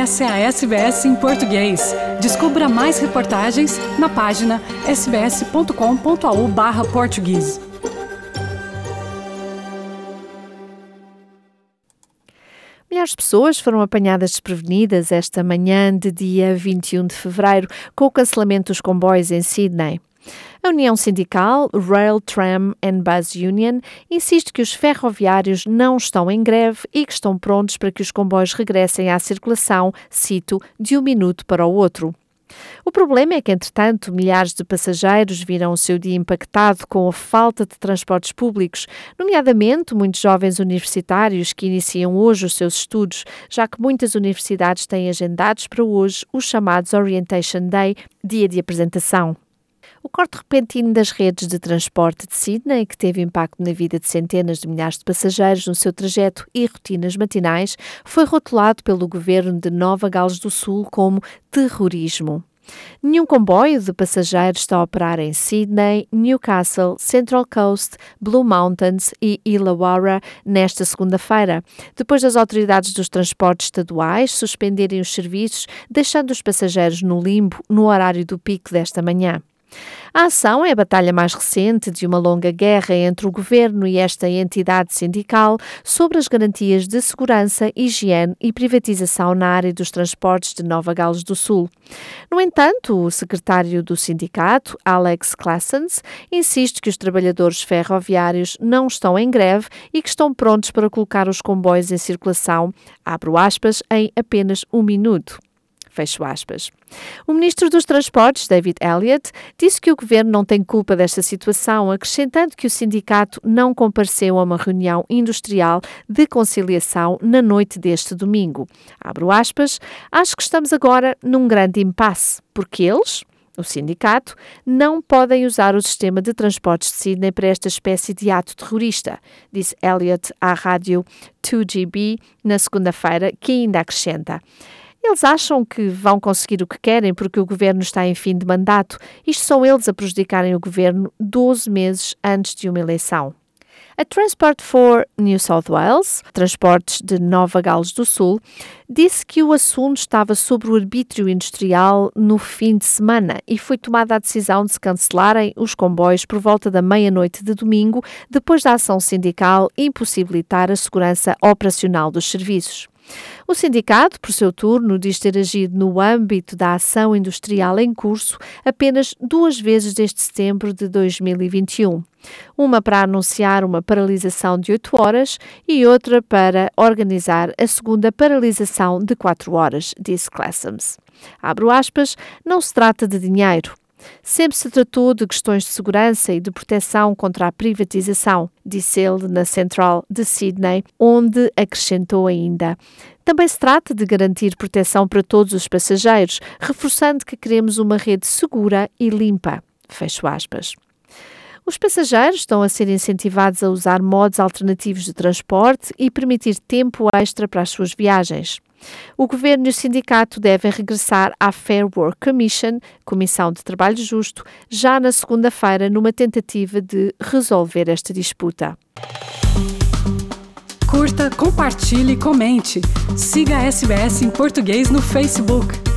Essa é a SBS em português. Descubra mais reportagens na página sbs.com.au barra português. Milhares de pessoas foram apanhadas desprevenidas esta manhã de dia 21 de fevereiro com o cancelamento dos comboios em Sydney. A União Sindical Rail, Tram and Bus Union insiste que os ferroviários não estão em greve e que estão prontos para que os comboios regressem à circulação, cito, de um minuto para o outro. O problema é que, entretanto, milhares de passageiros viram o seu dia impactado com a falta de transportes públicos, nomeadamente muitos jovens universitários que iniciam hoje os seus estudos, já que muitas universidades têm agendados para hoje os chamados Orientation Day, dia de apresentação. O corte repentino das redes de transporte de Sydney, que teve impacto na vida de centenas de milhares de passageiros no seu trajeto e rotinas matinais, foi rotulado pelo governo de Nova Gales do Sul como terrorismo. Nenhum comboio de passageiros está a operar em Sydney, Newcastle, Central Coast, Blue Mountains e Illawarra nesta segunda-feira, depois das autoridades dos transportes estaduais suspenderem os serviços, deixando os passageiros no limbo no horário do pico desta manhã. A ação é a batalha mais recente de uma longa guerra entre o governo e esta entidade sindical sobre as garantias de segurança, higiene e privatização na área dos transportes de Nova Gales do Sul. No entanto, o secretário do sindicato, Alex Classens, insiste que os trabalhadores ferroviários não estão em greve e que estão prontos para colocar os comboios em circulação, abro aspas, em apenas um minuto. Fecho aspas. O ministro dos Transportes, David Elliott, disse que o governo não tem culpa desta situação, acrescentando que o sindicato não compareceu a uma reunião industrial de conciliação na noite deste domingo. Abro aspas, acho que estamos agora num grande impasse, porque eles, o sindicato, não podem usar o sistema de transportes de Sydney para esta espécie de ato terrorista, disse Elliott à rádio 2GB na segunda-feira, que ainda acrescenta. Eles acham que vão conseguir o que querem porque o governo está em fim de mandato. Isto são eles a prejudicarem o governo 12 meses antes de uma eleição. A Transport for New South Wales, Transportes de Nova Gales do Sul, disse que o assunto estava sobre o arbítrio industrial no fim de semana e foi tomada a decisão de se cancelarem os comboios por volta da meia-noite de domingo, depois da ação sindical impossibilitar a segurança operacional dos serviços. O sindicato, por seu turno, diz ter agido no âmbito da ação industrial em curso apenas duas vezes desde setembro de 2021. Uma para anunciar uma paralisação de 8 horas e outra para organizar a segunda paralisação de 4 horas, disse Classams. Abro aspas, não se trata de dinheiro. Sempre se tratou de questões de segurança e de proteção contra a privatização, disse ele na Central de Sydney, onde acrescentou ainda. Também se trata de garantir proteção para todos os passageiros, reforçando que queremos uma rede segura e limpa. Fecho aspas. Os passageiros estão a ser incentivados a usar modos alternativos de transporte e permitir tempo extra para as suas viagens. O governo e o sindicato devem regressar à Fair Work Commission, Comissão de Trabalho Justo, já na segunda-feira, numa tentativa de resolver esta disputa. Curta, compartilhe, comente. Siga a SBS em português no Facebook.